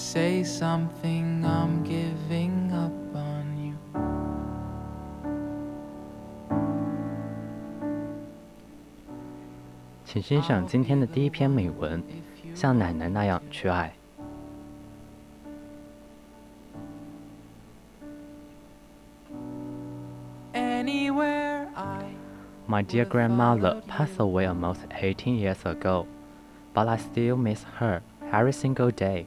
say something, I'm giving up on you. 请欣赏今天的第一篇美文，像奶奶那样去爱。My dear grandmother passed away almost 18 years ago, but I still miss her every single day.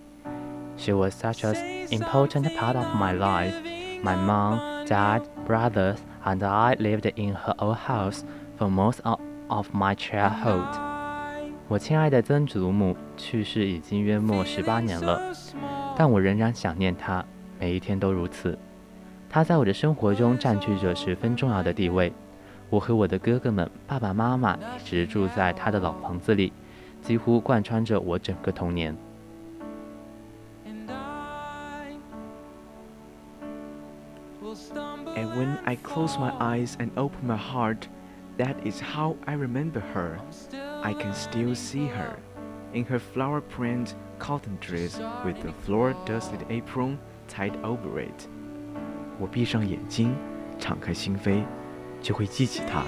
She was such an important part of my life. My mom, dad, brothers, and I lived in her old house for most of my childhood. 我亲爱的曾祖母去世已经约莫十八年了，但我仍然想念她，每一天都如此。她在我的生活中占据着十分重要的地位。我和我的哥哥们、爸爸妈妈一直住在她的老房子里，几乎贯穿着我整个童年。when I close my eyes and open my heart, that is how I remember her. I can still see her in her flower print cotton dress with the floor dusted apron tied over it. 我闭上眼睛，敞开心扉，就会记起她。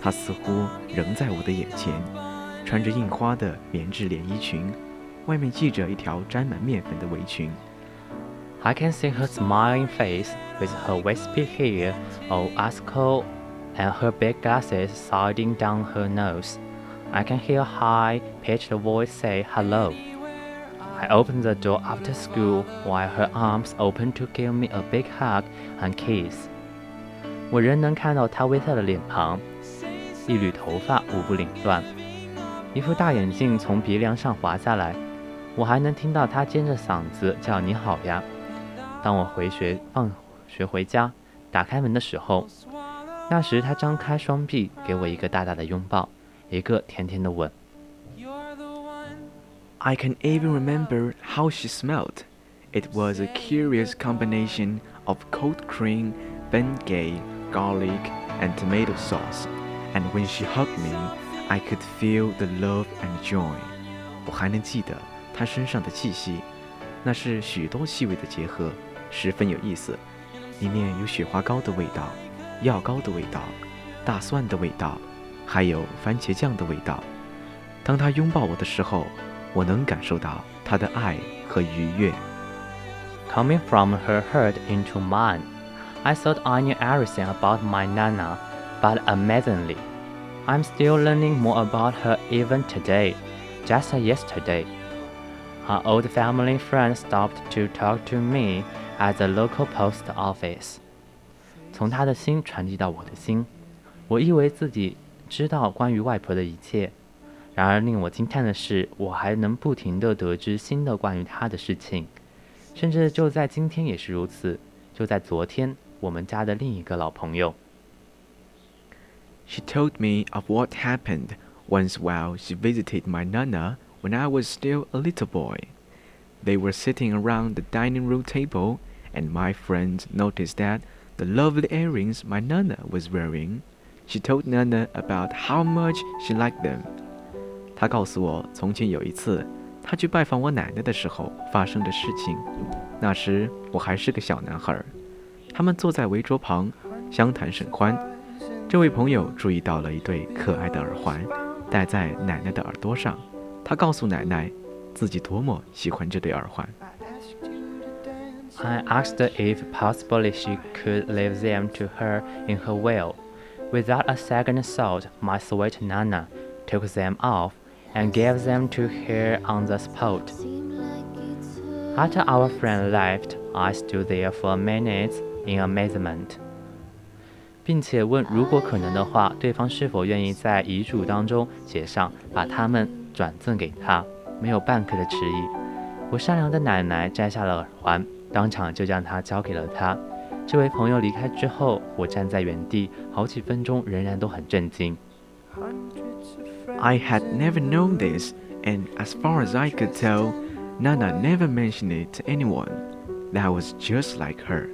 她似乎仍在我的眼前，穿着印花的棉质连衣裙，外面系着一条沾满面粉的围裙。 I can see her smiling face with her wispy hair all asco and her big glasses sliding down her nose. I can hear a high-pitched voice say hello. I open the door after school while her arms open to give me a big hug and kiss. 我仍能看到她微笑的脸庞，一缕头发舞步凌乱，一副大眼镜从鼻梁上滑下来。我还能听到她尖着嗓子叫“你好呀”。 当我回学放学回家，打开门的时候，那时他张开双臂，给我一个大大的拥抱，一个甜甜的吻。I can even remember how she smelled. It was a curious combination of cold cream, Bengay, garlic, and tomato sauce. And when she hugged me, I could feel the love and joy. 我还能记得她身上的气息，那是许多细微的结合。 十分有意思，里面有雪花膏的味道、药膏的味道、大蒜的味道，还有番茄酱的味道。当他拥抱我的时候，我能感受到他的爱和愉悦。Coming from her heart into mine, I thought I knew everything about my Nana, but amazingly, I'm still learning more about her even today, just yesterday. Her old family friend stopped to talk to me at the local post office，从他的心传递到我的心。我以为自己知道关于外婆的一切，然而令我惊叹的是，我还能不停地得知新的关于她的事情。甚至就在今天也是如此。就在昨天，我们家的另一个老朋友。She told me of what happened once while she visited my nana when I was still a little boy. They were sitting around the dining room table, and my friend noticed that the lovely earrings my Nana was wearing. She told Nana about how much she liked them. 她告诉我，从前有一次，她去拜访我奶奶的时候发生的事情。那时我还是个小男孩。他们坐在围桌旁，相谈甚欢。这位朋友注意到了一对可爱的耳环，戴在奶奶的耳朵上。他告诉奶奶。自己多么喜欢这对耳环。I asked if possibly she could leave them to her in her will. Without a second thought, my sweet Nana took them off and gave them to her on the spot. After our friend left, I stood there for a minute in amazement. 并且问，如果可能的话，对方是否愿意在遗嘱当中写上把他们转赠给他？没有半刻的迟疑。我善良的奶奶摘下了耳环， 当场就将它交给了他。这位朋友离开之后，我站在原地好几分钟，仍然都很震惊。I had never known this, and as far as I could tell, Nana never mentioned it to anyone. That was just like her.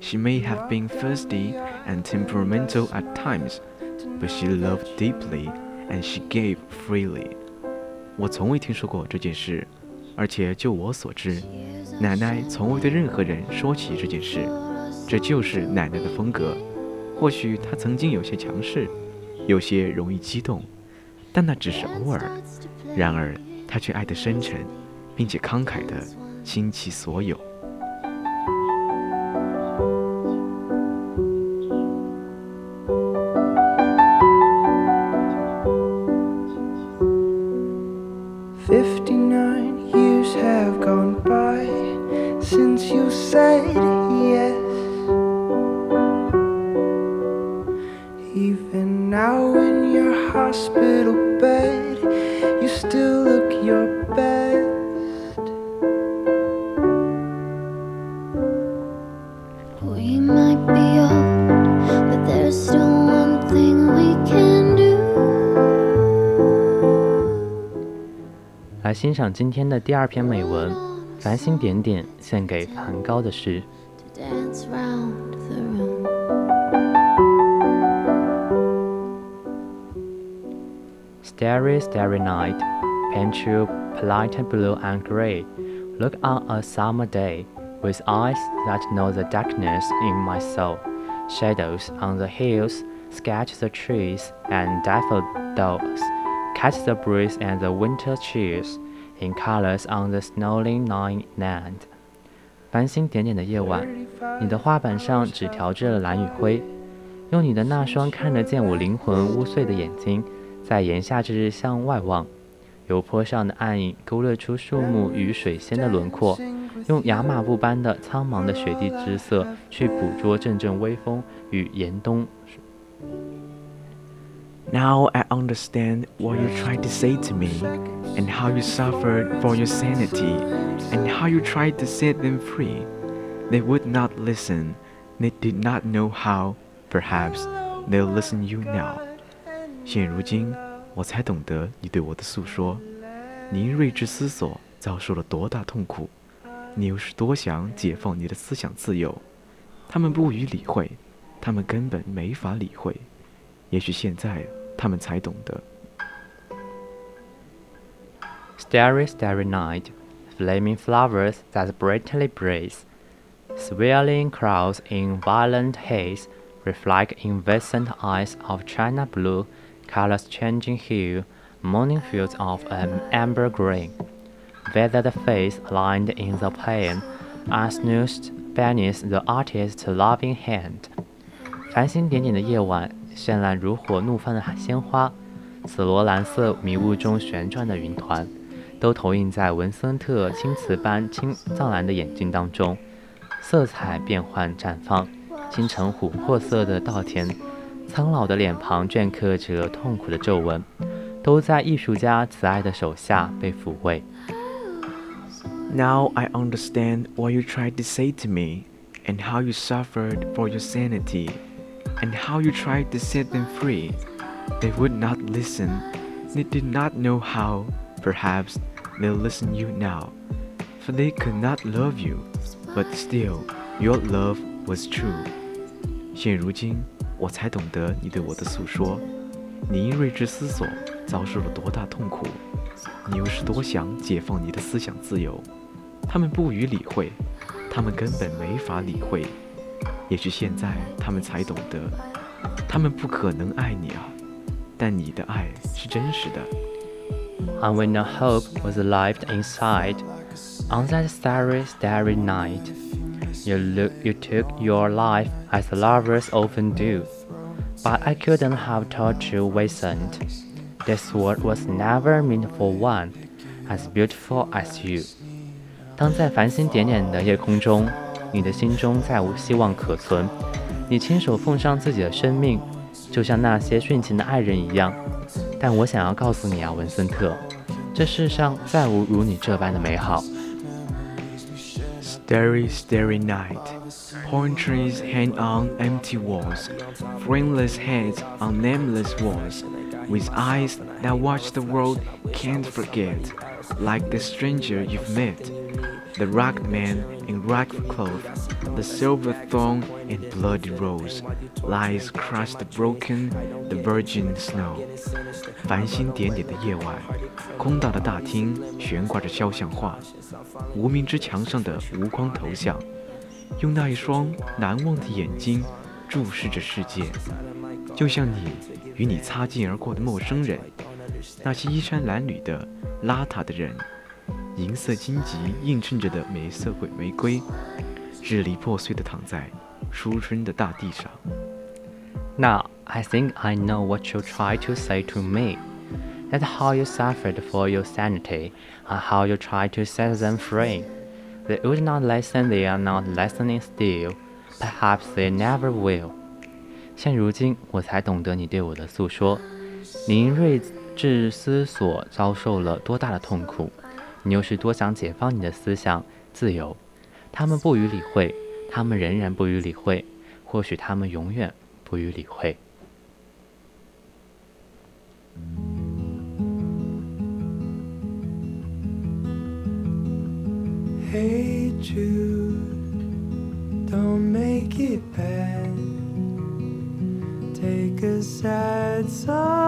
She may have been thirsty and temperamental at times, but she loved deeply and she gave freely. 我从未听说过这件事， 而且就我所知，奶奶从未对任何人说起这件事。这就是奶奶的风格。或许她曾经有些强势，有些容易激动，但那只是偶尔。然而，她却爱得深沉，并且慷慨地倾其所有。have gone by since you said yes. Even now, in your hospital bed, you still look your best. We might be old, but there's still. 来欣赏今天的第二篇美文，《繁星点点献给梵高的诗》。Starry, starry night, paint you polite blue and gray. Look on a summer day with eyes that know the darkness in my soul. Shadows on the hills sketch the trees and daffodils Catch the breeze and the winter chills in colors on the snowy night land。繁星点点的夜晚，你的画板上只调制了蓝与灰，用你的那双看得见我灵魂污碎的眼睛，在炎夏之日向外望。油坡上的暗影勾勒出树木与水仙的轮廓，用亚麻布般的苍茫的雪地之色去捕捉阵阵微风与严冬。Now I understand what you tried to say to me, and how you suffered for your sanity, and how you tried to set them free. They would not listen, they did not know how. Perhaps they'll listen you now. 现如今，我才懂得你对我的诉说。你因睿智思索遭受了多大痛苦，你又是多想解放你的思想自由。他们不予理会，他们根本没法理会。也许现在。 他们才懂得。Starry, starry night, flaming flowers that brightly blaze, swirling clouds in violent haze, reflect incessant eyes of china blue, colors changing hue, morning fields of an amber green. Whether the face lined in the plane, unsnoozed beneath the artist's loving hand. 繁星点点的夜晚， 绚烂如火、怒放的鲜花，紫罗兰色迷雾中旋转的云团，都投影在文森特青瓷般青藏蓝的眼睛当中，色彩变幻绽放，金城琥珀色的稻田，苍老的脸庞镌刻着痛苦的皱纹，都在艺术家慈爱的手下被抚慰。Now I understand what you tried to say to me, and how you suffered for your sanity. And how you tried to set them free. They would not listen. They did not know how. Perhaps they'll listen you now. For they could not love you, but still your love was true. 现如今，我才懂得你对我的诉说。你因睿智思索遭受了多大痛苦，你又是多想解放你的思想自由。他们不予理会，他们根本没法理会。也许现在他们才懂得，他们不可能爱你啊，但你的爱是真实的。And when the hope was alive inside, on that starry, starry night, you look, you took your life as lovers often do. But I couldn't have told you wasn't. This world was never meant for one as beautiful as you。当在繁星点点的夜空中， 你的心中再无希望可存，你亲手奉上自己的生命，就像那些殉情的爱人一样。但我想要告诉你啊，文森特，这世上再无如你这般的美好。Starry, starry night. Pine trees hang on empty walls, frameless heads on nameless walls, with eyes that watch the world can't forget, like the stranger you've met, the rugged man in ragged cloth, the silver thorn and bloody rose, lies crushed broken, the virgin snow. 繁星点点的夜晚，空大的大厅悬挂着肖像画，无名之墙上的无光头像，用那一双难忘的眼睛注视着世界，就像你与你擦肩而过的陌生人，那些衣衫褴褛的邋遢的人，银色荆棘映衬着的美色鬼玫瑰，支离破碎的躺在初春的大地上。Now I think I know what you try to say to me. That's how you suffered for your sanity, and how you try to set them free. They would not listen, they are not listening still. Perhaps they never will. 现如今，我才懂得你对我的诉说。你因睿智思索遭受了多大的痛苦，你又是多想解放你的思想自由。他们不予理会，他们仍然不予理会，或许他们永远。不予理会。Hey Jude, don't make it bad. Take a sad song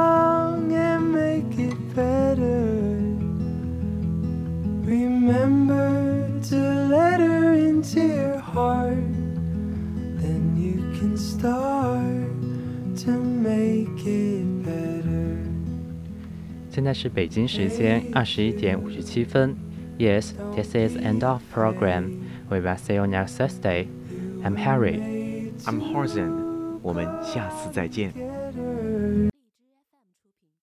Then you can start to make it better. 现在是北京时间二十一点五十七分。Yes, this is end of program. We will see you next Thursday. I'm Harry. I'm Horzan，我们下次再见。